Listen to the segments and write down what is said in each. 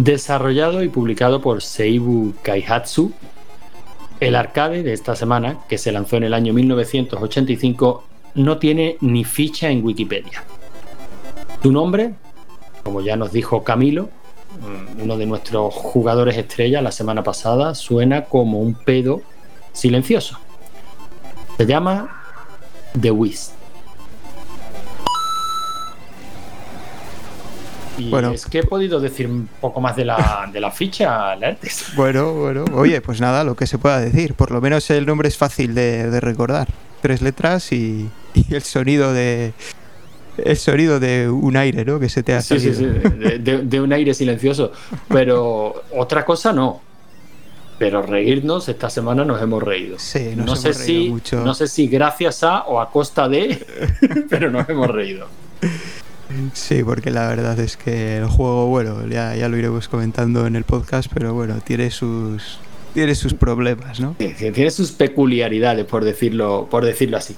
Desarrollado y publicado por Seibu Kaihatsu, el arcade de esta semana, que se lanzó en el año 1985, no tiene ni ficha en Wikipedia. Su nombre, como ya nos dijo Camilo, mm, uno de nuestros jugadores estrella la semana pasada, suena como un pedo silencioso. Se llama The Wiz. bueno. es que he podido decir un poco más de la, de la ficha, Lertes. Bueno, bueno. Oye, pues nada, lo que se pueda decir. Por lo menos el nombre es fácil de, recordar. Tres letras y, el sonido de, el sonido de un aire, ¿no? Que se te ha salido. Sí, sí, sí. De, un aire silencioso. Pero otra cosa no. Pero reírnos, esta semana nos hemos reído. Sí, nos no sé si, mucho. No sé si gracias a o a costa de, pero nos hemos reído. Sí, porque la verdad es que el juego, bueno, ya, ya lo iremos comentando en el podcast, pero bueno, tiene sus tiene sus problemas, ¿no? Tiene sus peculiaridades, por decirlo, por decirlo así.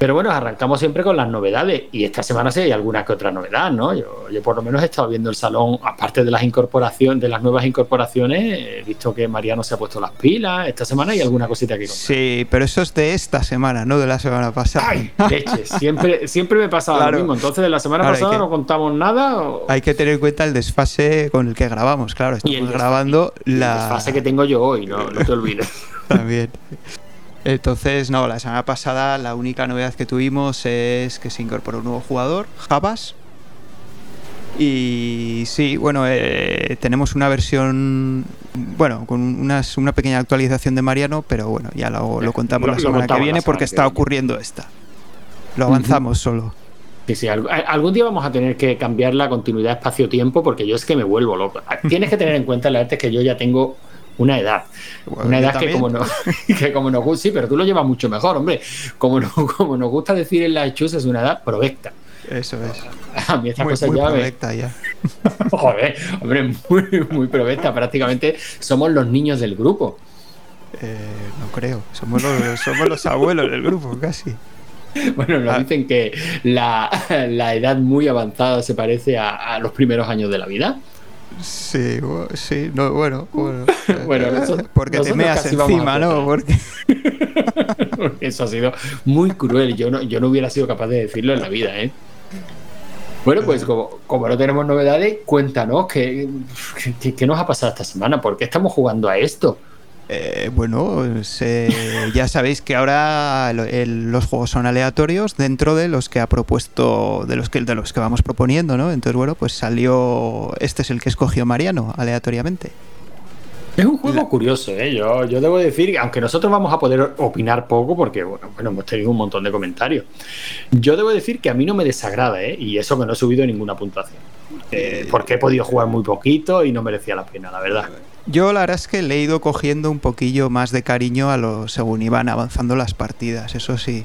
Pero bueno, arrancamos siempre con las novedades y esta semana sí hay alguna que otra novedad, ¿no? Yo, por lo menos he estado viendo el salón, aparte de las incorporaciones, de las nuevas incorporaciones, he visto que Mariano se ha puesto las pilas. Esta semana hay alguna cosita que contar. Sí, pero eso es de esta semana, no de la semana pasada. Ay, leche, siempre, siempre me pasaba lo mismo. Entonces, de la semana pasada no contamos nada. Hay que tener en cuenta el desfase con el que grabamos, claro. Estamos grabando la. El desfase que tengo yo hoy, no, no te olvides. También. Entonces, no, la semana pasada la única novedad que tuvimos es que se incorporó un nuevo jugador, Javas. Y sí, bueno, eh, tenemos una versión, bueno, con una pequeña actualización de Mariano, pero bueno, ya lo, contamos la semana que viene porque está ocurriendo esta. Lo avanzamos solo. Sí, sí, algún día vamos a tener que cambiar la continuidad espacio-tiempo porque yo es que me vuelvo loco. Tienes que tener en cuenta, la arte que yo ya tengo una edad. una edad que como, no, que como nos gusta, sí, pero tú lo llevas mucho mejor, hombre. Como, como nos gusta decir en la hechus, es una edad provecta. Eso es. A mí esta cosa ya, provecta ya. Joder, hombre, muy, muy provecta. Prácticamente somos los niños del grupo. Eh, no creo. Somos los, somos los abuelos del grupo, casi. Bueno, nos ah. dicen que la, la, edad muy avanzada se parece a, a los primeros años de la vida. Sí, sí, no, bueno, bueno. bueno porque te meas encima, ¿no? Porque... eso ha sido muy cruel. Yo no, yo no hubiera sido capaz de decirlo en la vida, ¿eh? Bueno, pues como, como no tenemos novedades, cuéntanos qué, qué, nos ha pasado esta semana, ¿por qué estamos jugando a esto? Eh, bueno, ya sabéis que ahora los juegos son aleatorios dentro de los que ha propuesto, de los que, de los que vamos proponiendo, ¿no? Entonces, bueno, pues salió, este es el que escogió Mariano, aleatoriamente. Es un juego curioso, ¿eh? Yo, yo debo decir, aunque nosotros vamos a poder opinar poco, porque bueno, bueno, hemos tenido un montón de comentarios, yo debo decir que a mí no me desagrada, ¿eh? Y eso que no he subido ninguna puntuación. Eh, porque he podido jugar muy poquito y no merecía la pena, la verdad. Yo la verdad es que le he ido cogiendo un poquillo más de cariño a lo según iban avanzando las partidas, eso sí.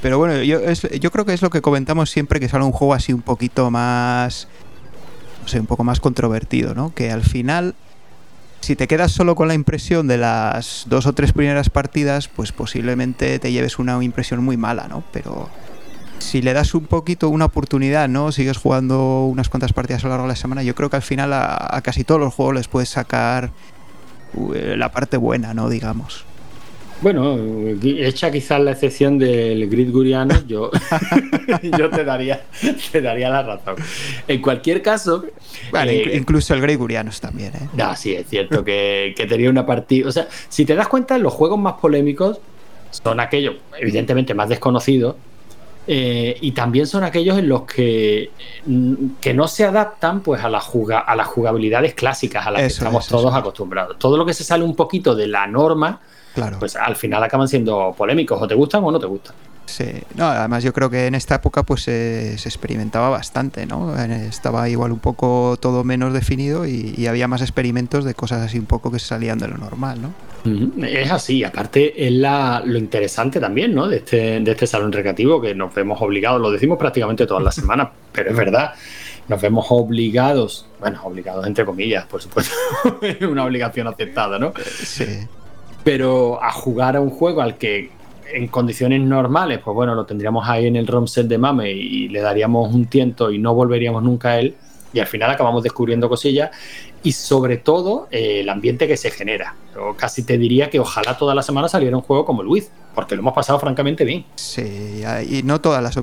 pero bueno, yo, yo creo que es lo que comentamos siempre que sale un juego así un poquito más, no sé, un poco más controvertido, ¿no? Que al final, si te quedas solo con la impresión de las dos o tres primeras partidas, pues posiblemente te lleves una impresión muy mala, ¿no? Pero si le das un poquito una oportunidad, ¿no? Sigues jugando unas cuantas partidas a lo largo de la semana, yo creo que al final a, casi todos los juegos les puedes sacar eh, la parte buena, ¿no? Digamos. Bueno, hecha quizás la excepción del Grid Guriano, yo, yo te, daría, te daría la razón. En cualquier caso. Vale, eh, incluso el Grid Gurianos también, ¿eh? No, sí, es cierto que, que tenía una partida. O sea, si te das cuenta, los juegos más polémicos son aquellos, evidentemente, más desconocidos, eh, y también son aquellos en los que, mm, que no se adaptan pues a, la a las jugabilidades clásicas a las que estamos todos acostumbrados. Todo lo que se sale un poquito de la norma, claro. pues al final acaban siendo polémicos, o te gustan o no te gustan. Sí, no, además yo creo que en esta época pues se experimentaba bastante, ¿no? Estaba igual un poco todo menos definido y, había más experimentos de cosas así un poco que se salían de lo normal, ¿no? Es así, aparte es la, lo interesante también, ¿no? De este, de este salón recreativo que nos vemos obligados, lo decimos prácticamente todas las semanas, pero es verdad, nos vemos obligados, bueno, obligados entre comillas, por supuesto, es una obligación aceptada, ¿no? Sí. Pero a jugar a un juego al que en condiciones normales, pues bueno, lo tendríamos ahí en el ROM set de Mame y le daríamos un tiento y no volveríamos nunca a él. y al final acabamos descubriendo cosillas y sobre todo eh, el ambiente que se genera. Yo casi te diría que ojalá toda la semana saliera un juego como Luis, porque lo hemos pasado francamente bien. Sí, y no todas las,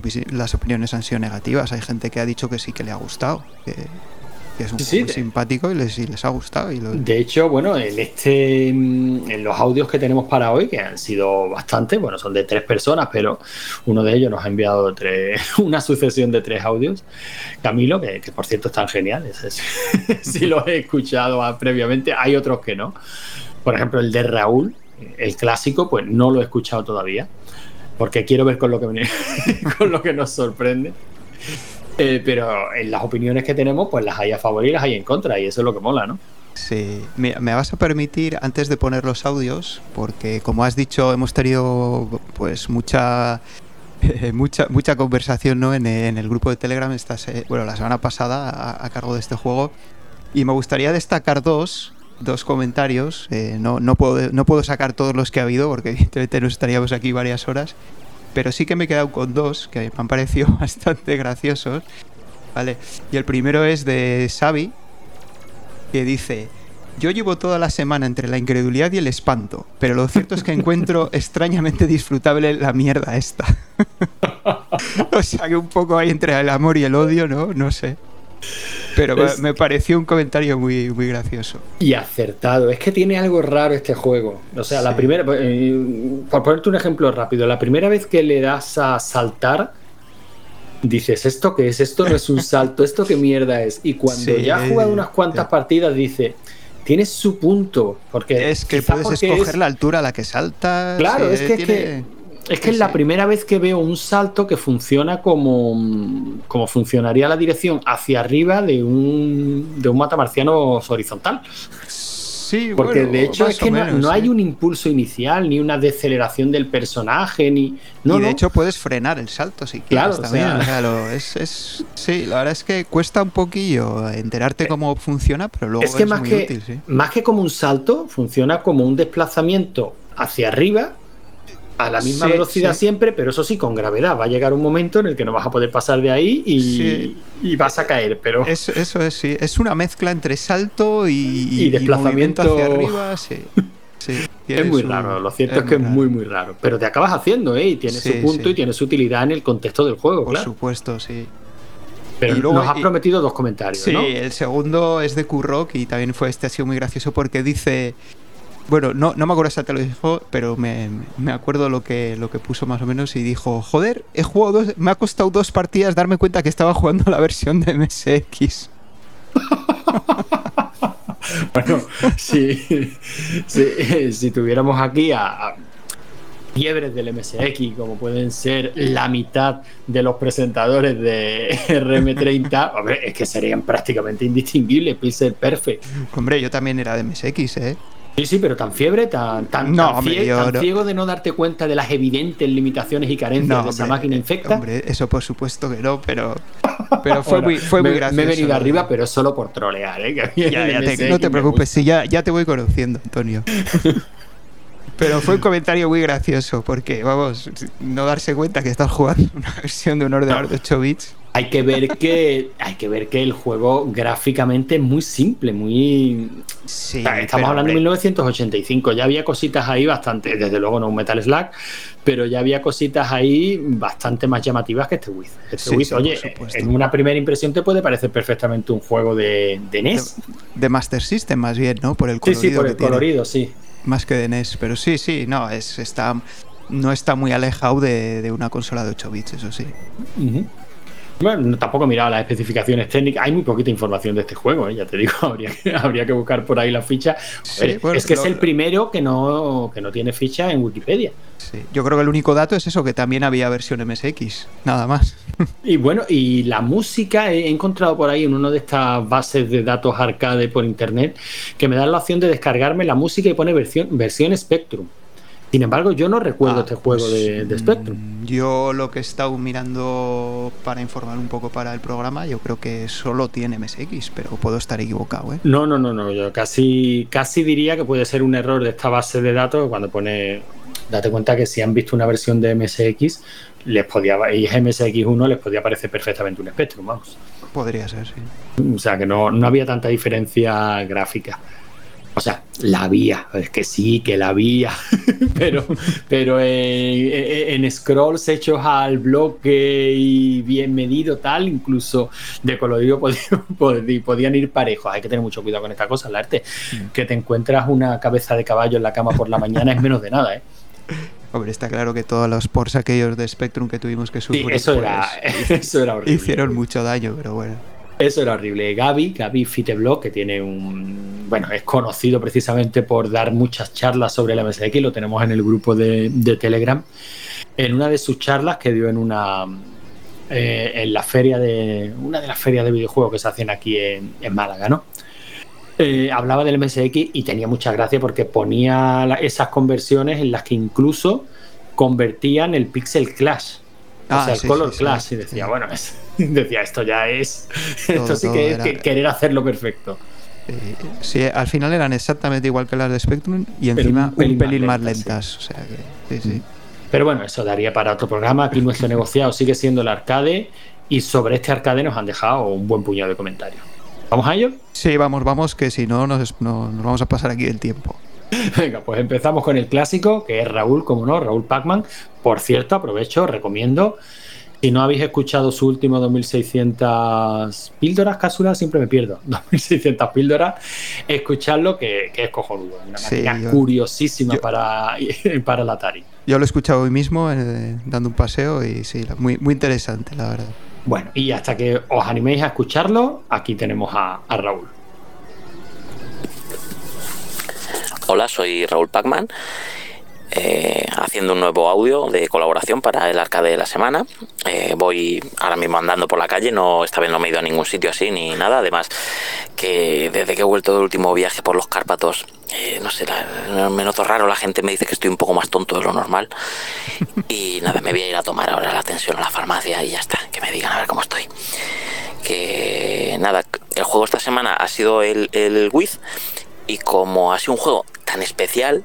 opiniones han sido negativas. Hay gente que ha dicho que sí que le ha gustado, es un juego simpático y les, les, ha gustado. Y De hecho, bueno, en este mm, en los audios que tenemos para hoy, que han sido bastante, bueno, son de tres personas, pero uno de ellos nos ha enviado tres, una sucesión de tres audios. Camilo, que, por cierto están geniales, si los he escuchado previamente, hay otros que no. Por ejemplo, el de Raúl, el clásico, pues no lo he escuchado todavía, porque quiero ver con lo que, con lo que nos sorprende. Eh, pero en las opiniones que tenemos, pues las hay a favor y las hay en contra, y eso es lo que mola, ¿no? Sí, me, vas a permitir antes de poner los audios, porque como has dicho, hemos tenido pues mucha mucha mucha conversación ¿no? en, el grupo de Telegram esta bueno la semana pasada a, cargo de este juego y me gustaría destacar dos dos comentarios eh, no, no, puedo, no puedo sacar todos los que ha habido porque evidentemente nos estaríamos aquí varias horas pero sí que me he quedado con dos que me han parecido bastante graciosos. ¿Vale? Y el primero es de Xavi, que dice: Yo llevo toda la semana entre la incredulidad y el espanto, pero lo cierto es que encuentro extrañamente disfrutable la mierda esta. o sea que un poco ahí entre el amor y el odio, ¿no? No sé. Pero me pareció un comentario muy, muy gracioso. Y acertado. Es que tiene algo raro este juego. O sea, la primera. Eh, por ponerte un ejemplo rápido, la primera vez que le das a saltar, dices, ¿esto qué es? Esto no es un salto, ¿esto qué mierda es? Y cuando ya ha jugado unas cuantas partidas, dice. Tiene su punto. Porque es que puedes escoger la altura a la que salta. Claro, es que es que es la primera vez que veo un salto que funciona como, como funcionaría la dirección hacia arriba de un, de un matamarciano horizontal. Sí, Porque de hecho es que no, hay un impulso inicial, ni una deceleración del personaje, ni. No, y de hecho puedes frenar el salto si quieres claro, también. es, sí, la verdad es que cuesta un poquillo enterarte cómo funciona, pero luego es, que más que, útil, Más que como un salto, funciona como un desplazamiento hacia arriba a la misma velocidad siempre, pero eso sí, con gravedad. Va a llegar un momento en el que no vas a poder pasar de ahí y, vas a caer. Pero eso, es, sí. Es una mezcla entre salto y, desplazamiento hacia arriba. es muy raro, lo cierto es, que es muy, muy raro. Pero te acabas haciendo, ¿eh? Y tiene su punto y tiene su utilidad en el contexto del juego, Por supuesto, sí. Pero luego, nos has prometido dos comentarios. Sí, el segundo es de Kurrock y también fue este ha sido muy gracioso porque dice bueno, no, no me acuerdo si te lo dijo, pero me, acuerdo lo que, lo que puso más o menos y dijo, joder, he jugado dos, me ha costado dos partidas darme cuenta que estaba jugando la versión de MSX. bueno, si, si, tuviéramos aquí a, fiebres del MSX, como pueden ser la mitad de los presentadores de RM30, hombre, es que serían prácticamente indistinguibles, Pixel Perfect. Hombre, yo también era de MSX, ¿eh? Sí, sí, pero tan fiebre, tan, tan, ciego, de no darte cuenta de las evidentes limitaciones y carencias de esa máquina infecta. Hombre, eso por supuesto que no, pero, pero fue, muy, fue me, muy gracioso. Me he venido arriba, pero solo por trolear, ¿eh? no te preocupes, sí, ya, ya te voy conociendo, Antonio. Pero fue un comentario muy gracioso, porque, vamos, no darse cuenta que estás jugando una versión de un ordenador de 8 bits. Hay que ver que hay que ver que el juego gráficamente es muy simple, muy sí, estamos hablando de 1985, ya había cositas ahí bastante, desde luego no un Metal Slug, pero ya había cositas ahí bastante más llamativas que este Wiz. Este oye, en una primera impresión te puede parecer perfectamente un juego de, de NES. De, Master System más bien, ¿no? Por el colorido. Sí, sí, por el colorido, sí. Más que de NES, pero sí, sí, no, es, está, no está muy alejado de, una consola de 8 bits, eso sí. Bueno, tampoco he mirado las especificaciones técnicas. Hay muy poquita información de este juego, ¿eh? ya te digo. Habría que, habría que buscar por ahí la ficha. es que es el primero que no, que no tiene ficha en Wikipedia. Sí. Yo creo que el único dato es eso, que también había versión MSX, nada más. Y bueno, y la música he encontrado por ahí en una de estas bases de datos arcade por internet que me da la opción de descargarme la música y pone versión, versión Spectrum. Sin embargo, yo no recuerdo ah, este juego de, pues, Spectrum. Mm, yo lo que he estado mirando para informar un poco para el programa, yo creo que solo tiene MSX, pero puedo estar equivocado. ¿eh? No, no, no, no. Yo casi, casi diría que puede ser un error de esta base de datos cuando pone. Date cuenta que si han visto una versión de MSX, les podía, y MSX1 les podía parecer perfectamente un Spectrum, vamos. Podría ser, sí. O sea, que no, no había tanta diferencia gráfica. O sea, la había, es que sí, que la había, pero, pero en, scrolls hechos al bloque y bien medido, tal, incluso de colorido podían, podían ir parejos. Hay que tener mucho cuidado con esta cosa, el arte. Mm. Que te encuentras una cabeza de caballo en la cama por la mañana es menos de nada, ¿eh? Hombre, está claro que todos los ports aquellos de Spectrum que tuvimos que sufrir eso, era, pues, eso era horrible. hicieron mucho daño, pero bueno. Eso era horrible. Gaby, Gaby Fiteblock, que tiene un. Bueno, es conocido precisamente por dar muchas charlas sobre el MSX, lo tenemos en el grupo de, Telegram. En una de sus charlas que dio en una. Eh, en la feria de. Una de las ferias de videojuegos que se hacen aquí en, Málaga, ¿no? Eh, hablaba del MSX y tenía mucha gracia porque ponía esas conversiones en las que incluso convertían el Pixel Clash o ah, sea, el Color Clash. y decía, bueno, decía, esto ya es. esto sí que es querer hacerlo perfecto. sí, al final eran exactamente igual que las de Spectrum y encima un pelín, más, lentas. O sea que, sí, sí. Pero bueno, eso daría para otro programa. Aquí nuestro negociado sigue siendo el arcade y sobre este arcade nos han dejado un buen puñado de comentarios. ¿Vamos a ello? Sí, vamos, vamos, que si no nos, nos vamos a pasar aquí el tiempo. Venga, pues empezamos con el clásico, que es Raúl, como no, Raúl Pacman. Por cierto, aprovecho, recomiendo. Si no habéis escuchado su último 2600 píldoras, cápsulas, siempre me pierdo. 2600 píldoras, escuchadlo que, que es cojonudo. Una máquina curiosísima para, para el Atari. Yo lo he escuchado hoy mismo eh, dando un paseo y sí, muy, muy interesante, la verdad. Bueno, y hasta que os animéis a escucharlo, aquí tenemos a Raúl. Hola, soy Raúl Pacman. Eh, haciendo un nuevo audio de colaboración para el arcade de la semana. Eh, voy ahora mismo andando por la calle, no esta vez no me he ido a ningún sitio así ni nada. Además, que desde que he vuelto del último viaje por los Cárpatos, eh, no sé, me noto raro. La gente me dice que estoy un poco más tonto de lo normal. Y nada, me voy a ir a tomar ahora la atención a la farmacia y ya está, que me digan a ver cómo estoy. Que nada, el juego esta semana ha sido el, el Wiz y como ha sido un juego tan especial,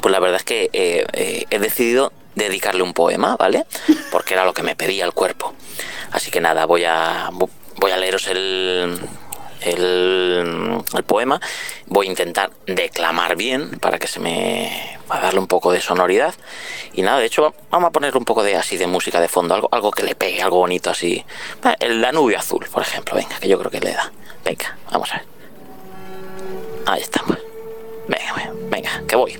pues la verdad es que eh, eh, he decidido dedicarle un poema, ¿vale? Porque era lo que me pedía el cuerpo. Así que nada, voy a, voy a leeros el, el, poema. Voy a intentar declamar bien para que se me. a darle un poco de sonoridad. Y nada, de hecho, vamos a poner un poco de así de música de fondo, algo, algo que le pegue, algo bonito así. El Danubio Azul, por ejemplo, venga, que yo creo que le da. Venga, vamos a ver. Ahí estamos. Venga, venga, que voy.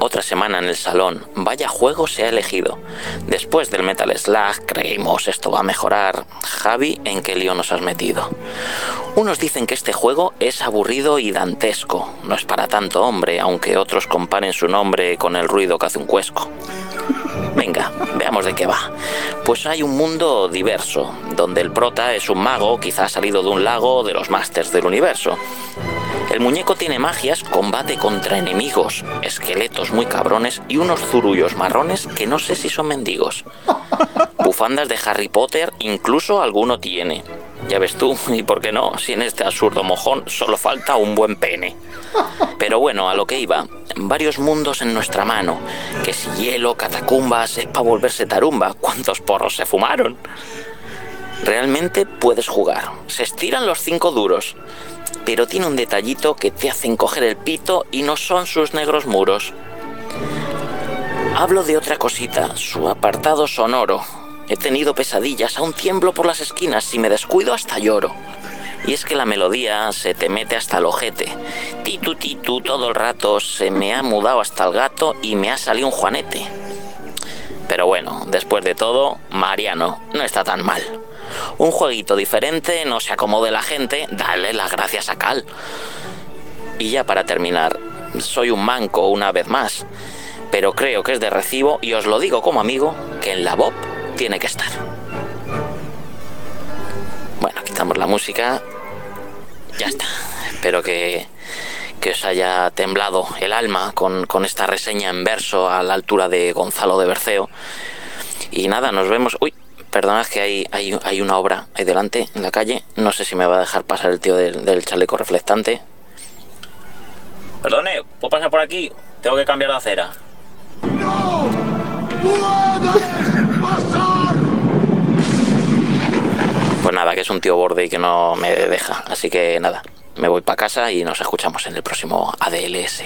Otra semana en el salón. Vaya juego se ha elegido. Después del Metal Slug, creímos esto va a mejorar. Javi, ¿en qué lío nos has metido? Unos dicen que este juego es aburrido y dantesco. No es para tanto hombre, aunque otros comparen su nombre con el ruido que hace un cuesco. Venga, veamos de qué va. Pues hay un mundo diverso, donde el prota es un mago, quizás salido de un lago de los Masters del universo. El muñeco tiene magias, combate contra enemigos, esqueletos muy cabrones y unos zurullos marrones que no sé si son mendigos. Bufandas de Harry Potter incluso alguno tiene. Ya ves tú, y por qué no, si en este absurdo mojón solo falta un buen pene. Pero bueno, a lo que iba, varios mundos en nuestra mano, que si hielo, catacumbas, es para volverse tarumba, ¿cuántos porros se fumaron? Realmente puedes jugar, se estiran los cinco duros, pero tiene un detallito que te hacen coger el pito y no son sus negros muros. Hablo de otra cosita, su apartado sonoro, He tenido pesadillas, aún tiemblo por las esquinas, si me descuido hasta lloro. Y es que la melodía se te mete hasta el ojete. Titu titu todo el rato, se me ha mudado hasta el gato y me ha salido un juanete. Pero bueno, después de todo, Mariano no está tan mal. Un jueguito diferente, no se acomode la gente, dale las gracias a Cal. Y ya para terminar, soy un manco una vez más, pero creo que es de recibo y os lo digo como amigo, que en la Bob tiene que estar. Bueno, quitamos la música. Ya está. Espero que, que os haya temblado el alma con, esta reseña en verso a la altura de Gonzalo de Berceo. Y nada, nos vemos. Uy, perdonad que hay, hay, hay, una obra ahí delante, en la calle. No sé si me va a dejar pasar el tío del, del chaleco reflectante. Perdone, ¿puedo pasar por aquí? Tengo que cambiar de acera. ¡No! Pues nada, que es un tío borde y que no me deja. Así que nada, me voy para casa y nos escuchamos en el próximo ADLS.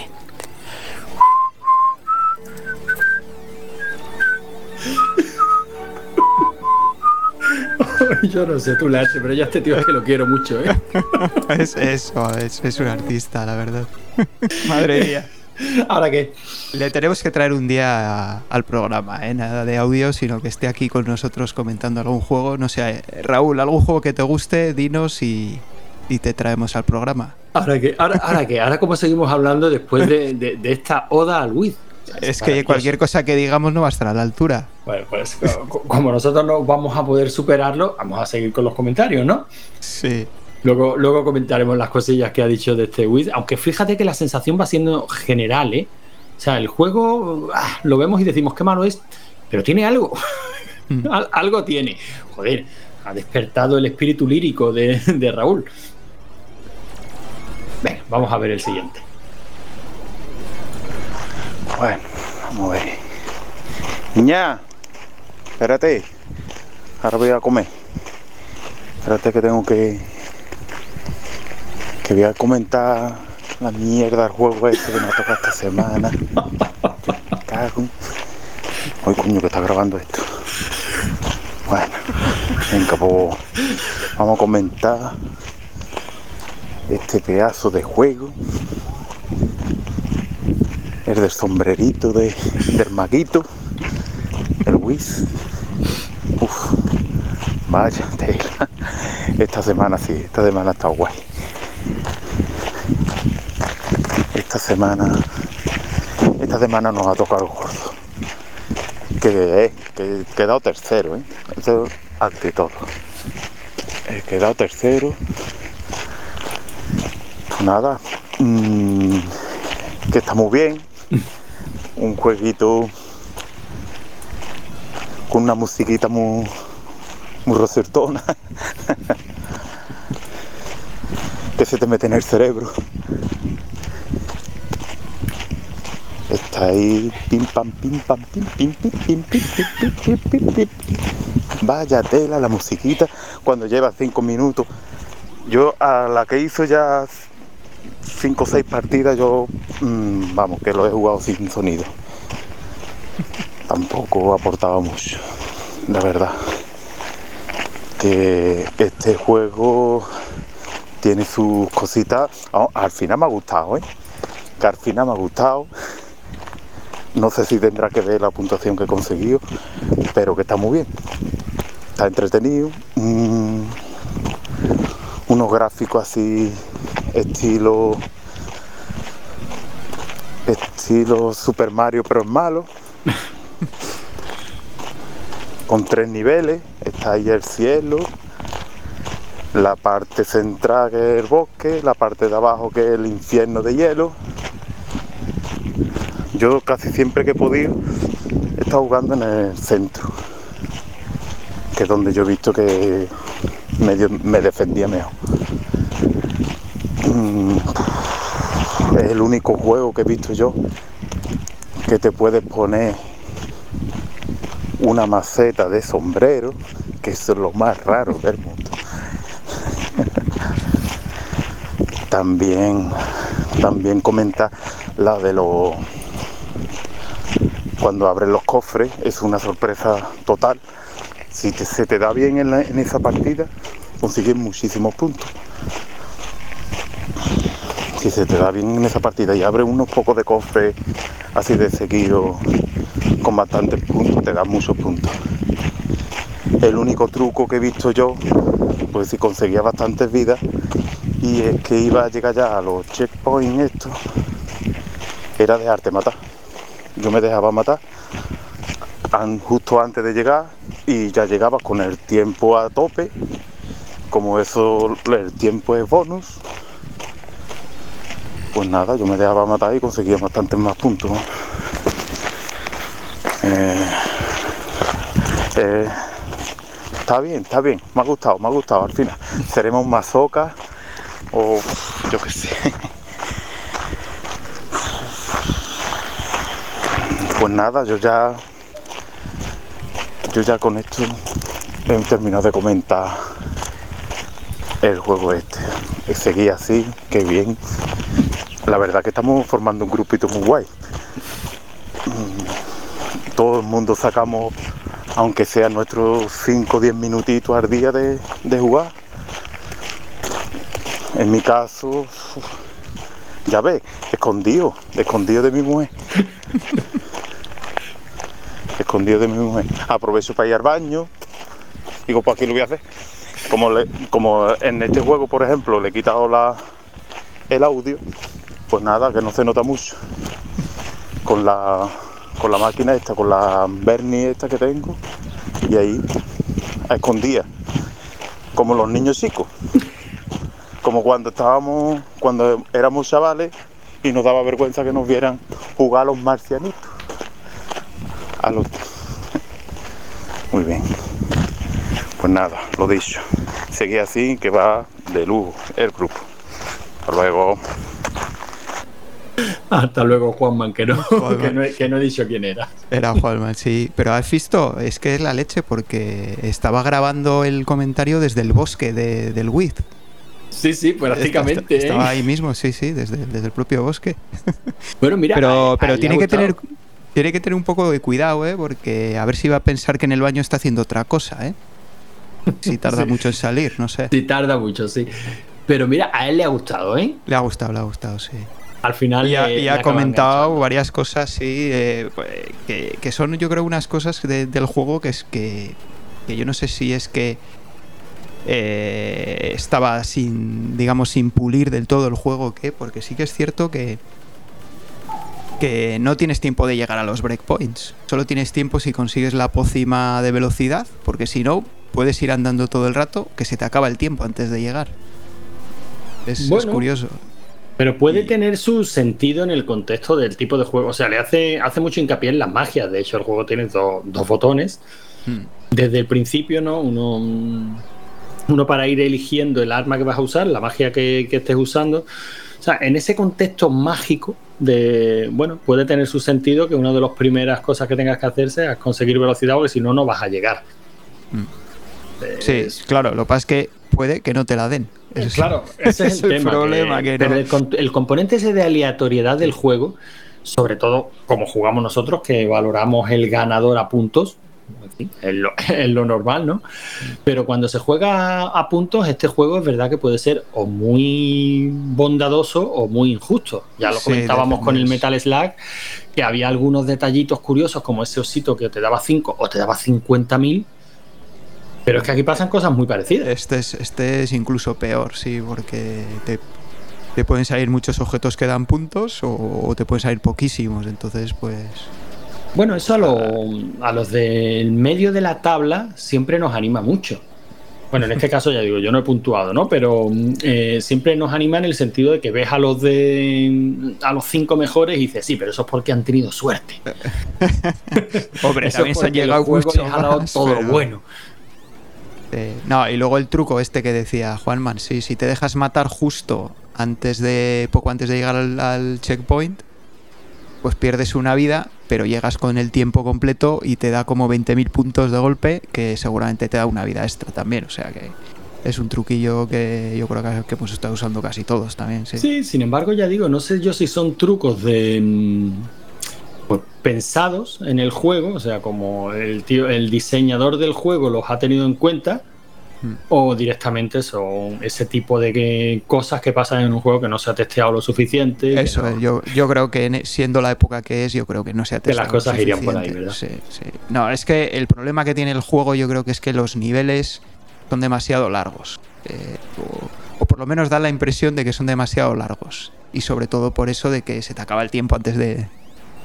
Yo no sé tú, Lache, pero ya este tío es que lo quiero mucho, ¿eh? es eso, es, es un artista, la verdad. Madre mía. ¿Ahora qué? Le tenemos que traer un día al programa, ¿eh? nada de audio, sino que esté aquí con nosotros comentando algún juego. No sé, Raúl, algún juego que te guste, dinos y, y te traemos al programa. ¿Ahora qué? ¿Ahora, ahora qué? ¿Ahora cómo seguimos hablando después de, de, de esta oda al Wii? Es que cualquier cosa que digamos no va a estar a la altura. Bueno, pues como nosotros no vamos a poder superarlo, vamos a seguir con los comentarios, ¿no? Sí. Luego, luego comentaremos las cosillas que ha dicho de este Wii. Aunque fíjate que la sensación va siendo general, ¿eh? O sea, el juego ah, lo vemos y decimos qué malo es, pero tiene algo. Mm. algo tiene. Joder, ha despertado el espíritu lírico de, de Raúl. Venga, vamos a ver el siguiente. Bueno, vamos a ver. Niña, espérate. Ahora voy a comer. Espérate que tengo que. Que voy a comentar la mierda del juego este que me ha tocado esta semana. Cago. Ay, coño, que está grabando esto. Bueno, venga, pues vamos a comentar este pedazo de juego el del sombrerito de, del maguito, el Wiz. Uf, vaya tela. Esta semana sí, esta semana está guay. Esta semana, esta semana nos ha tocado el gordo. Que, eh, que he quedado tercero, ¿eh? Ante todo. He quedado tercero. Nada. Mmm, que está muy bien un jueguito con una musiquita muy, muy rocertona que se te mete en el cerebro. Está ahí pim pam pim pam pim pim pim pim pim pim pim pim pim Vaya tela la musiquita cuando lleva cinco minutos. Yo a la que hizo ya 5 o 6 partidas yo, mmm, vamos, que lo he jugado sin sonido. Tampoco aportaba mucho, la verdad. Que este juego tiene sus cositas. Oh, al final me ha gustado, ¿eh? Que al final me ha gustado. No sé si tendrá que ver la puntuación que he conseguido, pero que está muy bien. Está entretenido. Mm, unos gráficos así estilo estilo Super Mario pero es malo con tres niveles está ahí el cielo la parte central que es el bosque la parte de abajo que es el infierno de hielo yo casi siempre que he podido he estado jugando en el centro que es donde yo he visto que me defendía mejor es el único juego que he visto yo que te puedes poner una maceta de sombrero, que es lo más raro del mundo. también, también comenta la de los cuando abres los cofres, es una sorpresa total. Si se te da bien en, esa partida, consigues muchísimos puntos si se te da bien en esa partida y abre unos pocos de cofres así de seguido con bastantes puntos, te da muchos puntos. El único truco que he visto yo, pues si conseguía bastantes vidas, y es que iba a llegar ya a los checkpoints estos, era dejarte matar. Yo me dejaba matar justo antes de llegar y ya llegaba con el tiempo a tope. Como eso, el tiempo es bonus, pues nada, yo me dejaba matar y conseguía bastantes más puntos. Eh, eh, está bien, está bien, me ha gustado, me ha gustado al final. Seremos mazocas o yo qué sé. Pues nada, yo ya yo ya con esto he terminado de comentar el juego este. Seguí así, qué bien. La verdad que estamos formando un grupito muy guay. Mm, todo el mundo sacamos, aunque sea nuestros 5 o 10 minutitos al día de, de jugar. En mi caso, ya ves, escondido, escondido de mi mujer. escondido de mi mujer. Aprovecho para ir al baño. Digo, pues aquí lo voy a hacer. Como, como en este juego, por ejemplo, le he quitado la, el audio, pues nada, que no se nota mucho. Con la, con la máquina esta, con la Bernie esta que tengo. Y ahí, a escondidas. Como los niños chicos. Como cuando estábamos, cuando éramos chavales y nos daba vergüenza que nos vieran jugar a los marcianitos. A los... Muy bien. Pues nada, lo dicho. Seguí así, que va de lujo el grupo. Hasta luego. Hasta luego, Juanman, que no, Juanman. que no, he- que no he dicho quién era. Era Juanman, sí. Pero has visto, es que es la leche porque estaba grabando el comentario desde el bosque de- del WIT. Sí, sí, prácticamente. ¿eh? Estaba ahí mismo, sí, sí, desde, desde el propio bosque. Bueno, mira, Pero, a- pero a tiene que tener tiene que tener un poco de cuidado, ¿eh? Porque a ver si va a pensar que en el baño está haciendo otra cosa, ¿eh? Si tarda Sí. mucho en salir, no sé. Sí, tarda mucho, sí. Pero mira, a él le ha gustado, ¿eh? Le ha gustado, le ha gustado, sí. Al final. Y ha, le- y le ha comentado enganchando. varias cosas, sí, eh, pues, que, que son yo creo unas cosas de- del juego que es que, que yo no sé si es que eh, estaba sin, digamos, sin pulir del todo el juego o qué, porque sí que es cierto que que no tienes tiempo de llegar a los breakpoints. Solo tienes tiempo si consigues la pócima de velocidad, porque si no, puedes ir andando todo el rato, que se te acaba el tiempo antes de llegar. Es, es curioso. Pero puede Y- tener su sentido en el contexto del tipo de juego. O sea, le hace, hace mucho hincapié en las magias. De hecho, el juego tiene do- dos botones. Hmm. Desde el principio, ¿no? Uno, uno para ir eligiendo el arma que vas a usar, la magia que, que estés usando. O sea, en ese contexto mágico de, bueno, puede tener su sentido que una de las primeras cosas que tengas que hacer sea conseguir velocidad, porque si no, no vas a llegar. Mm. Eh, Sí, claro, lo que pasa es que puede que no te la den. Es- Claro, ese es, es el, el tema. problema, que- que pero el, componente ese de aleatoriedad del juego, sobre todo como jugamos nosotros, que valoramos el ganador a puntos, es lo, es lo normal, ¿no? Pero cuando se juega a puntos, este juego es verdad que puede ser o muy bondadoso o muy injusto. Ya lo Sí, comentábamos con el. Metal Slug, que había algunos detallitos curiosos, como ese osito que te daba 5 o te daba 50.000. Pero es que aquí pasan cosas muy parecidas. Este es, este es incluso peor, sí, porque te, te pueden salir muchos objetos que dan puntos o, o te pueden salir poquísimos. Entonces, pues. Bueno, eso a, lo- a los del medio de la tabla siempre nos anima mucho. Bueno, en este caso ya digo, yo no he puntuado, ¿no? Pero mm, eh, siempre nos anima en el sentido de que ves a los de a los cinco mejores y dices, sí, pero eso es porque han tenido suerte. Hombre, Eso también se han llegado juego mucho les ha dado todo lo bueno. Eh, no, y luego el truco este que decía Juanman, sí, si te dejas matar justo antes de poco antes de llegar al, al checkpoint, pues pierdes una vida, pero llegas con el tiempo completo y te da como 20.000 puntos de golpe, que seguramente te da una vida extra también, o sea que es un truquillo que yo creo que, que hemos estado usando casi todos también, sí. Sin embargo, ya digo, no sé yo si son trucos de mm, pues, pensados en el juego, o sea, como el tío, el diseñador del juego los ha tenido en cuenta, O directamente son ese tipo de que- cosas que pasan en un juego que no se ha testeado lo suficiente. Eso no- es, yo, yo creo que en- siendo la época que es, yo creo que no se ha Que las lo cosas irían por ahí. ¿verdad? Sí, sí. No, es que el problema que tiene el juego yo creo que es que los niveles son demasiado largos. Eh, o, o por lo menos da la impresión de que son demasiado largos. Y sobre todo por eso de que se te acaba el tiempo antes de,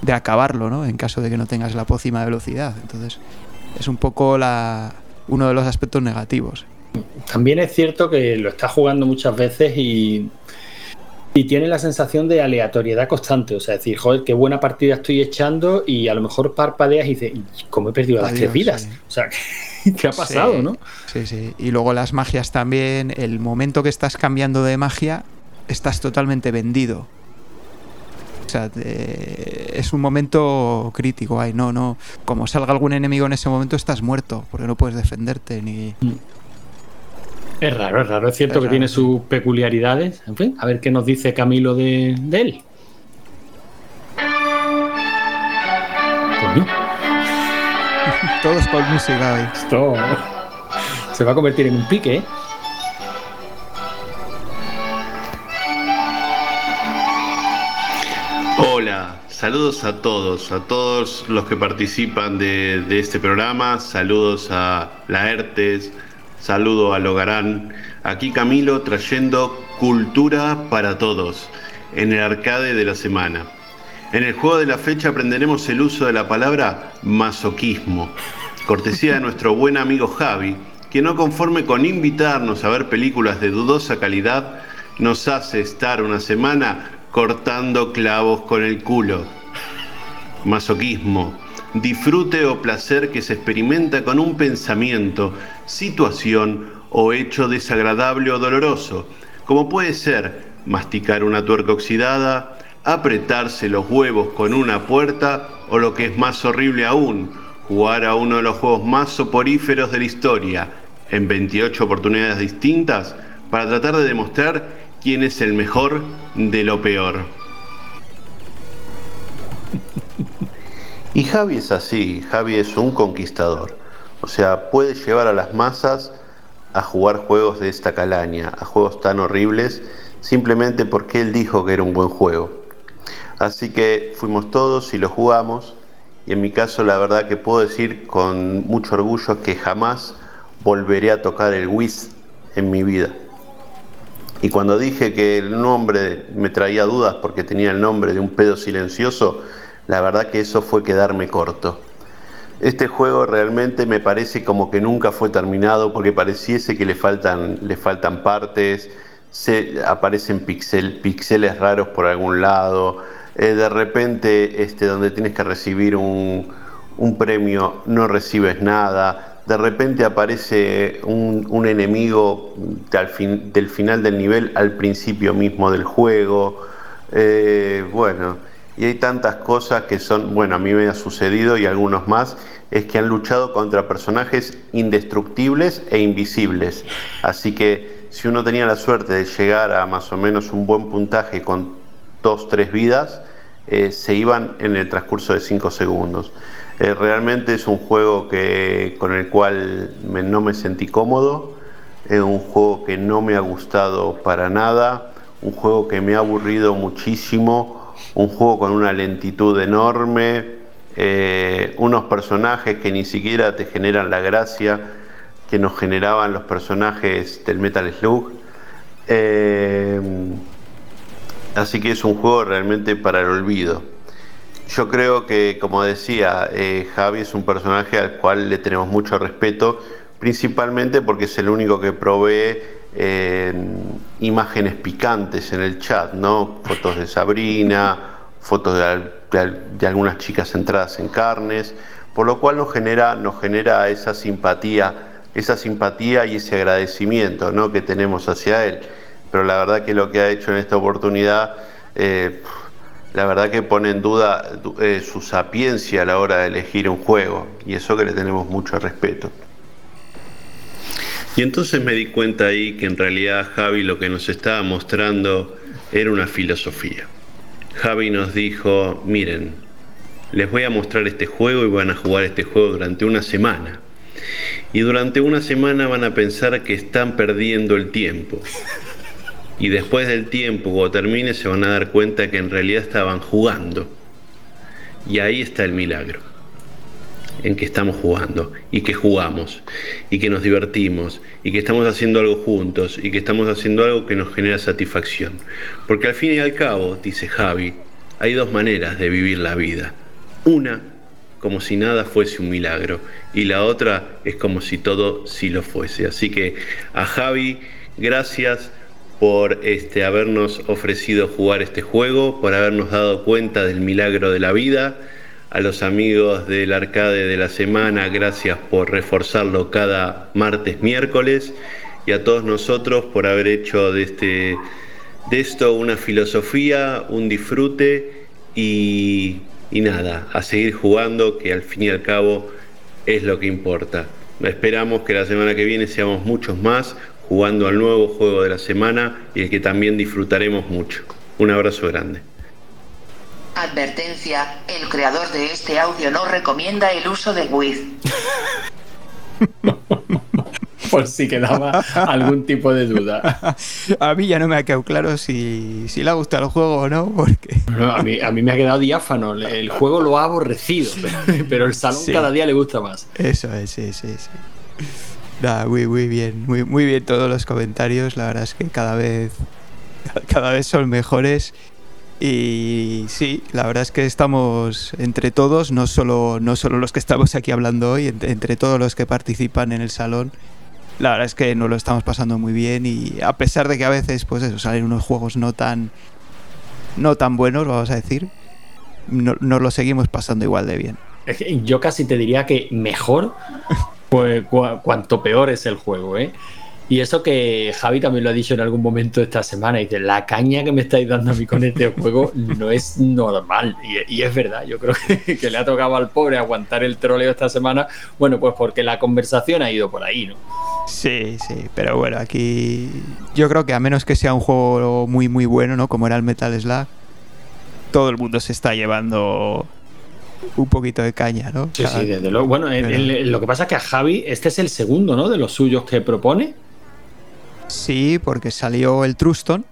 de acabarlo, ¿no? En caso de que no tengas la pócima de velocidad. Entonces, es un poco la, uno de los aspectos negativos. También es cierto que lo estás jugando muchas veces y, y tiene la sensación de aleatoriedad constante. O sea, decir, joder, qué buena partida estoy echando y a lo mejor parpadeas y dices, "¿Y ¿cómo he perdido las tres vidas? sí. O sea, ¿qué, qué ha pasado, Sí, no? Sí, sí. Y luego las magias también, el momento que estás cambiando de magia, estás totalmente vendido. O sea, te- es un momento crítico ahí, no, no. Como salga algún enemigo en ese momento, estás muerto, porque no puedes defenderte ni. Es raro, es raro. Es cierto que tiene sus peculiaridades. En fin, a ver qué nos dice Camilo de, él. Todos con música Esto se va a convertir en un pique, ¿eh? Saludos a todos, a todos los que participan de, este programa, saludos a Laertes, Saludo a Logarán. Aquí Camilo trayendo cultura para todos en el arcade de la semana. En el juego de la fecha aprenderemos el uso de la palabra masoquismo, cortesía de nuestro buen amigo Javi, que no conforme con invitarnos a ver películas de dudosa calidad, nos hace estar una semana cortando clavos con el culo. Masoquismo, disfrute o placer que se experimenta con un pensamiento, situación o hecho desagradable o doloroso, como puede ser masticar una tuerca oxidada, apretarse los huevos con una puerta o lo que es más horrible aún, jugar a uno de los juegos más soporíferos de la historia en 28 oportunidades distintas para tratar de demostrar quién es el mejor de lo peor. Y Javi es así, Javi es un conquistador. O sea, puede llevar a las masas a jugar juegos de esta calaña, a juegos tan horribles, simplemente porque él dijo que era un buen juego. Así que fuimos todos y lo jugamos. Y en mi caso la verdad que puedo decir con mucho orgullo que jamás volveré a tocar el Wiz en mi vida. Y cuando dije que el nombre me traía dudas porque tenía el nombre de un pedo silencioso, la verdad que eso fue quedarme corto. Este juego realmente me parece como que nunca fue terminado porque pareciese que le faltan, le faltan partes, se, aparecen pixel, pixeles raros por algún lado, eh, de repente este, donde tienes que recibir un, premio no recibes nada, de repente aparece un, enemigo del final del nivel al principio mismo del juego. Eh, bueno, y hay tantas cosas que son, bueno, a mí me ha sucedido y algunos más, es que han luchado contra personajes indestructibles e invisibles. Así que si uno tenía la suerte de llegar a más o menos un buen puntaje con dos, tres vidas, eh, se iban en el transcurso de cinco segundos. Eh, realmente es un juego que, con el cual no me sentí cómodo, es un juego que no me ha gustado para nada, un juego que me ha aburrido muchísimo un juego con una lentitud enorme, eh, unos personajes que ni siquiera te generan la gracia que nos generaban los personajes del Metal Slug. Eh, así que es un juego realmente para el olvido. Yo creo que, como decía, eh, Javi es un personaje al cual le tenemos mucho respeto, principalmente porque es el único que provee imágenes picantes en el chat, ¿no? Fotos de Sabrina, fotos de, algunas chicas centradas en carnes, por lo cual nos genera, nos genera esa simpatía, esa simpatía y ese agradecimiento ¿no? que tenemos hacia él. Pero la verdad que lo que ha hecho en esta oportunidad, eh, la verdad que pone en duda eh, su sapiencia a la hora de elegir un juego, y eso que le tenemos mucho respeto. Y entonces me di cuenta ahí que en realidad Javi lo que nos estaba mostrando era una filosofía. Javi nos dijo, miren, les voy a mostrar este juego y van a jugar este juego durante una semana. Y durante una semana van a pensar que están perdiendo el tiempo. Y después del tiempo, cuando termine, se van a dar cuenta que en realidad estaban jugando. Y ahí está el milagro en que estamos jugando y que jugamos y que nos divertimos y que estamos haciendo algo juntos y que estamos haciendo algo que nos genera satisfacción. Porque al fin y al cabo, dice Javi, hay dos maneras de vivir la vida. Una, como si nada fuese un milagro y la otra es como si todo sí lo fuese. Así que a Javi, gracias por este, habernos ofrecido jugar este juego, por habernos dado cuenta del milagro de la vida a los amigos del arcade de la semana, gracias por reforzarlo cada martes, miércoles, y a todos nosotros por haber hecho de, este, de esto una filosofía, un disfrute y, y nada, a seguir jugando, que al fin y al cabo es lo que importa. Esperamos que la semana que viene seamos muchos más jugando al nuevo juego de la semana y el que también disfrutaremos mucho. Un abrazo grande. Advertencia, el creador de este audio no recomienda el uso de Wiz. Por si quedaba algún tipo de duda. A mí ya no me ha quedado claro si, si le ha gustado el juego o no, porque... No, a, mí, a mí me ha quedado diáfano. El juego lo ha aborrecido, pero, pero el salón Sí. cada día le gusta más. Eso es, sí, sí, sí. Nada, muy, muy bien, muy, muy bien todos los comentarios. La verdad es que cada vez, cada vez son mejores. Y sí, la verdad es que estamos entre todos, no solo, no solo los que estamos aquí hablando hoy, entre, todos los que participan en el salón. La verdad es que nos lo estamos pasando muy bien y a pesar de que a veces, pues eso, salen unos juegos no tan, no tan buenos, vamos a decir, no- nos lo seguimos pasando igual de bien. Yo casi te diría que mejor, pues cua- cuanto peor es el juego, ¿eh? Y eso que Javi también lo ha dicho en algún momento esta semana, y dice, la caña que me estáis dando a mí con este juego no es normal. Y, y es verdad, yo creo que, que le ha tocado al pobre aguantar el troleo esta semana, bueno, pues porque la conversación ha ido por ahí, ¿no? Sí, sí, pero bueno, aquí yo creo que a menos que sea un juego muy muy bueno, ¿no? Como era el Metal Slug, todo el mundo se está llevando un poquito de caña, ¿no? Sí, Cada- sí, desde luego. Bueno, el- Pero- el- lo que pasa es que a Javi, este es el segundo, ¿no? De los suyos que propone, Sí, porque salió el Truston.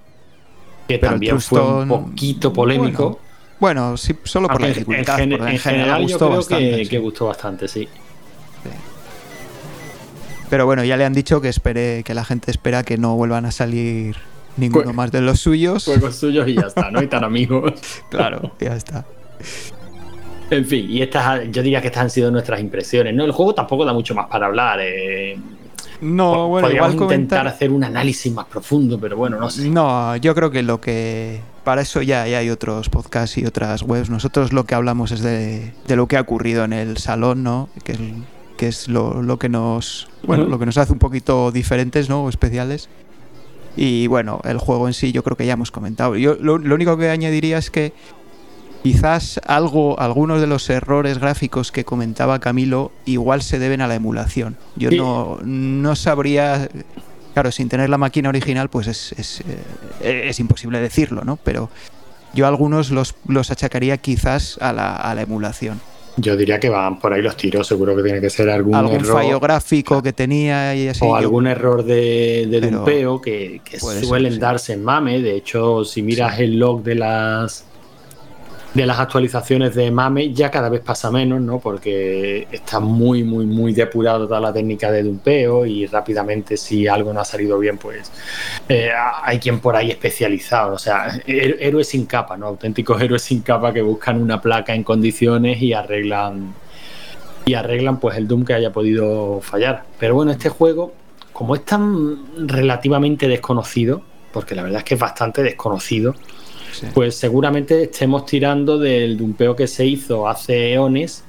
que también fue un Truston, poquito polémico. Bueno, sí, solo por la en- dificultad. en, gen- porque en general yo gustó creo bastante, que, sí. que gustó bastante, sí. Pero bueno, ya le han dicho que espere, que la gente espera que no vuelvan a salir ninguno más de los suyos. Juegos suyos y ya está, ¿no? Y tan amigos. Claro, ya está. En fin, y estas, yo diría que estas han sido nuestras impresiones, ¿no? El juego tampoco da mucho más para hablar. eh. No, bueno, Podríamos igual intentar comentar. hacer un análisis más profundo, pero bueno, no sé. No, yo creo que lo que. Para eso ya, ya hay otros podcasts y otras webs. Nosotros lo que hablamos es de, de lo que ha ocurrido en el salón, ¿no? Que es, que es lo, lo que nos. Bueno, lo que nos hace un poquito diferentes, ¿no? O especiales. Y bueno, el juego en sí yo creo que ya hemos comentado. Yo lo, lo único que añadiría es que quizás algo, algunos de los errores gráficos que comentaba Camilo igual se deben a la emulación. Yo Sí. no, no sabría, claro, sin tener la máquina original, pues es, es, eh, es imposible decirlo, ¿no? Pero yo algunos los, los achacaría quizás a la, a la emulación. Yo diría que van por ahí los tiros, seguro que tiene que ser algún, Algún error. fallo gráfico que tenía y así. o yo- algún error de, de dumpeo que, que ser, suelen sí. darse en MAME. De hecho, si miras el log de las de las actualizaciones de MAME, ya cada vez pasa menos, ¿no? Porque está muy, muy, muy depurado toda la técnica de dumpeo y rápidamente si algo no ha salido bien, pues eh, hay quien por ahí especializado. O sea, héroes sin capa, ¿no? Auténticos héroes sin capa que buscan una placa en condiciones y arreglan y arreglan pues el Doom que haya podido fallar. Pero bueno, este juego, como es tan relativamente desconocido, porque la verdad es que es bastante desconocido, sí. pues seguramente estemos tirando del dumpeo que se hizo hace eones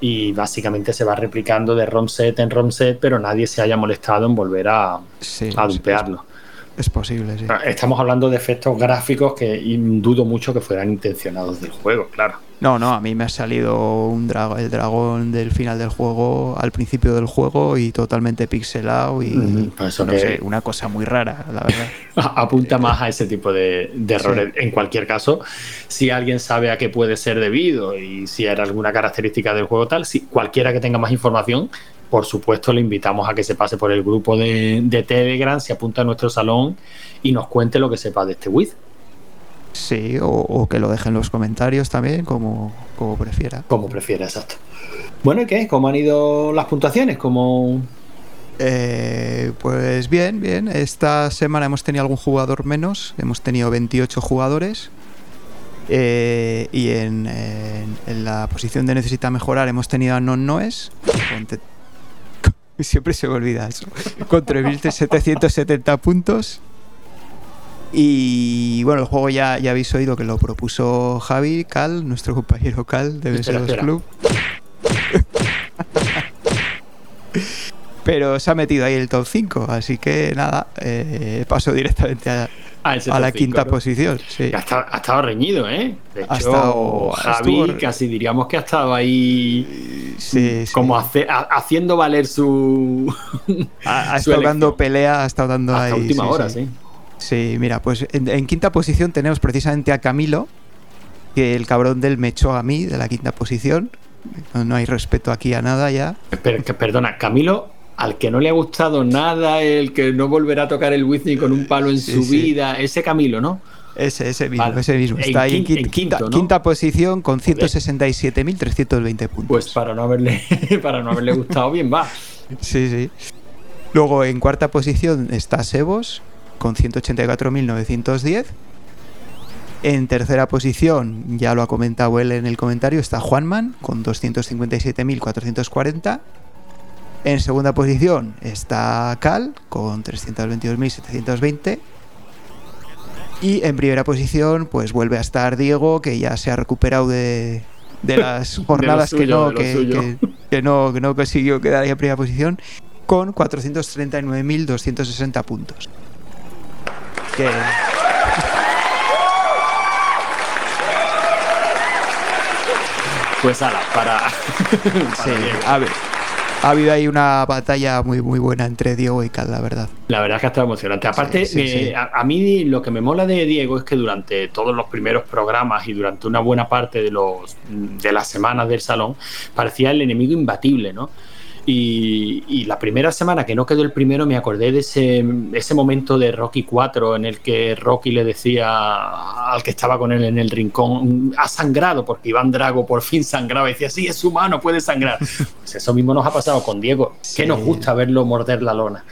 y básicamente se va replicando de ROM set en ROM set, pero nadie se haya molestado en volver a, Sí, a dumpearlo. Es posible, sí. Estamos hablando de efectos gráficos que dudo mucho que fueran intencionados del juego, claro. No, no, a mí me ha salido un dragón, el dragón del final del juego al principio del juego y totalmente pixelado y Mm, eso no que- sé, una cosa muy rara, la verdad. apunta más a ese tipo de, de errores. En cualquier caso, si alguien sabe a qué puede ser debido y si era alguna característica del juego tal, si cualquiera que tenga más información, por supuesto le invitamos a que se pase por el grupo de, de Telegram, se apunta a nuestro salón y nos cuente lo que sepa de este Wiz, Sí, o, o que lo dejen en los comentarios también, como, como prefiera. como prefiera, exacto. Bueno, ¿y qué? ¿Cómo han ido las puntuaciones? ¿Cómo... Eh, pues bien, bien. Esta semana hemos tenido algún jugador menos. Hemos tenido 28 jugadores. Eh, y en, en- en la posición de necesita mejorar hemos tenido a Non Noes. con Siempre se me olvida eso. Con 3.770 puntos. Y bueno, el juego ya, ya habéis oído que lo propuso Javi, Cal, nuestro compañero Cal de Espera, BS2 espera. Club. Pero se ha metido ahí el top 5, así que nada, eh, paso directamente a, a, la quinta ¿no? posición. Sí. Ha estado, ha estado reñido, ¿eh? De hecho, Ha estado- Javi estuvo- casi diríamos que ha estado ahí Sí, sí. como hace- haciendo valer su, ha, ha su estado dando pelea, ha estado dando hasta ahí. última sí, hora, sí. sí. Mira, pues en, en quinta posición tenemos precisamente a Camilo, que el cabrón del me echó a mí de la quinta posición. No, no hay respeto aquí a nada ya. Per- perdona, Camilo, al que no le ha gustado nada, el que no volverá a tocar el Whitney con un palo en Sí, su sí. vida, ese Camilo, ¿no? Ese, ese mismo, Vale. ese mismo. Está ahí en, quinta, en quinto, ¿no? quinta posición con 167.320 puntos. Pues para no haberle, para no haberle gustado bien, va. Sí, sí. Luego en cuarta posición está Sebos con 184.910. En tercera posición, ya lo ha comentado él en el comentario, está Juanman con 257.440. En segunda posición está Cal con 322.720. Y en primera posición, pues vuelve a estar Diego, que ya se ha recuperado de, de las jornadas que, suyo, no, que, suyo. que- que no, que no consiguió quedar ahí en primera posición, con 439.260 puntos. Que, Pues ala, para. sí, para Diego. a ver, ha habido ahí una batalla muy, muy buena entre Diego y Cal, la verdad. La verdad es que ha estado emocionante. Aparte, Sí, eh. A, a mí lo que me mola de Diego es que durante todos los primeros programas y durante una buena parte de los de las semanas del salón parecía el enemigo imbatible, ¿no? Y, y la primera semana que no quedó el primero me acordé de ese, ese momento de Rocky 4 en el que Rocky le decía al que estaba con él en el rincón, ha sangrado porque Iván Drago por fin sangraba y decía, sí, es humano, puede sangrar. Pues eso mismo nos ha pasado con Diego, que nos gusta verlo morder la lona.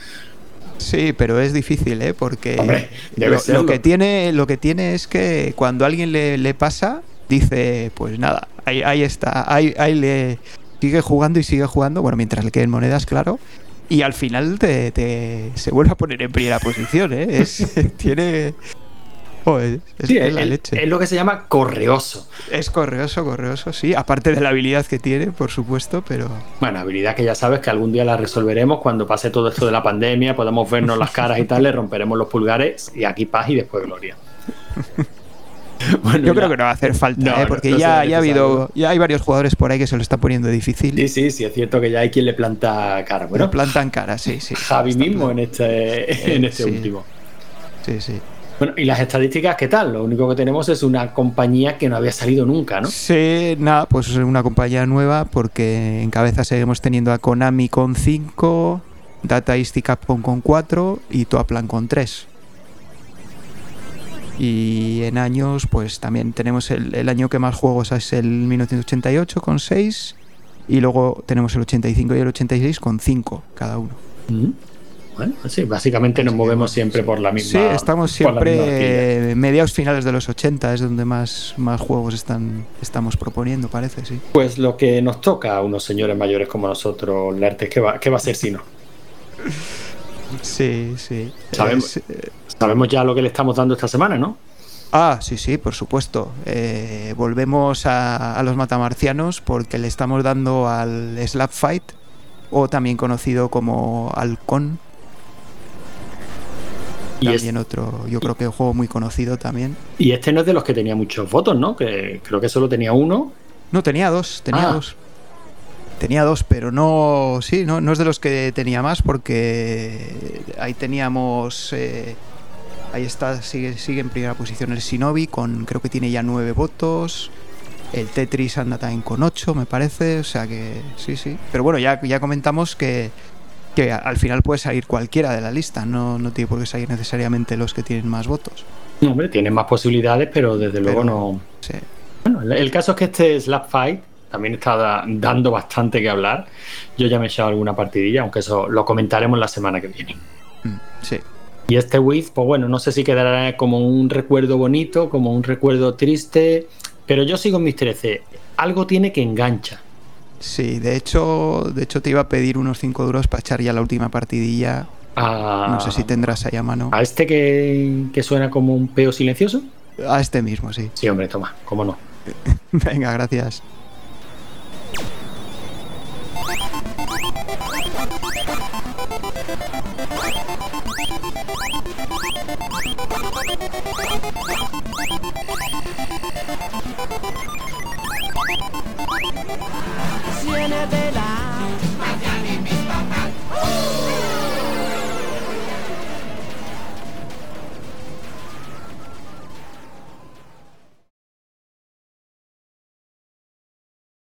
Sí, pero es difícil, ¿eh? Porque Hombre, lo, que tiene, lo que tiene es que cuando a alguien le, le pasa, dice, pues nada, ahí, ahí está, ahí, ahí le sigue jugando y sigue jugando, bueno, mientras le queden monedas, claro, y al final te, te- se vuelve a poner en primera posición, ¿eh? Es, tiene... Es, Sí, es es, la leche. es lo que se llama correoso. Es correoso, correoso, sí, aparte de la habilidad que tiene, por supuesto, pero... Bueno, habilidad que ya sabes que algún día la resolveremos cuando pase todo esto de la pandemia, podamos vernos las caras y tal, le romperemos los pulgares y aquí paz y después gloria. Bueno, Yo creo que no va a hacer falta, No, ¿eh? porque no ya, ha habido, ya hay varios jugadores por ahí que se lo está poniendo difícil. Sí, sí, sí, es cierto que ya hay quien le planta cara. Bueno, Bueno, plantan cara, sí, sí. Javi mismo en este, en este sí. último. Sí, sí. Bueno, y las estadísticas, ¿qué tal? Lo único que tenemos es una compañía que no había salido nunca, ¿no? Sí, nada, pues es una compañía nueva porque en cabeza seguimos teniendo a Konami con 5, Data East y Capcom con 4 y Toaplan con 3. Y en años, pues también tenemos el, el año que más juegos es el 1988 con 6 y luego tenemos el 85 y el 86 con 5 cada uno. Mm. Bueno, sí, básicamente nos movemos siempre por la misma. Sí, estamos siempre eh, mediados finales de los 80, es donde más, más juegos están, estamos proponiendo, parece, sí. Pues lo que nos toca a unos señores mayores como nosotros, Lertes, ¿qué va, qué va a ser si no? Sí, sí. Sabemos. Es, eh, Sabemos ya lo que le estamos dando esta semana, ¿no? ah, sí, sí, por supuesto. Eh, volvemos a, a los matamarcianos porque le estamos dando al Slap Fight, o también conocido como Halcón. También otro, yo creo que un juego muy conocido también. y este no es de los que tenía muchos votos, ¿no? Que creo que solo tenía uno. No, tenía dos, tenía Ah. dos. Tenía dos, pero no, sí, no, no es de los que tenía más porque ahí teníamos, eh, ahí está, sigue, sigue en primera posición el Shinobi con, creo que tiene ya nueve votos, el Tetris anda también con ocho, me parece, o sea que sí, sí. Pero bueno, ya, ya comentamos que, que al final puede salir cualquiera de la lista, no, no tiene por qué salir necesariamente los que tienen más votos. No, hombre, tiene más posibilidades, pero desde luego no. Sí. Bueno, el- el caso es que este Slap Fight también está da- dando bastante que hablar. Yo ya me he echado alguna partidilla, aunque eso lo comentaremos la semana que viene. Mm, sí. Y este Wiz, pues bueno, no sé si quedará como un recuerdo bonito, como un recuerdo triste, pero yo sigo en mis 13. Algo tiene que engancha. Sí, de hecho, de hecho te iba a pedir unos 5 duros para echar ya la última partidilla. A, No sé si tendrás ahí a mano. a este que, que suena como un peo silencioso. A este mismo, sí. Sí, hombre, toma, cómo no. Venga, gracias. Viene de la Miami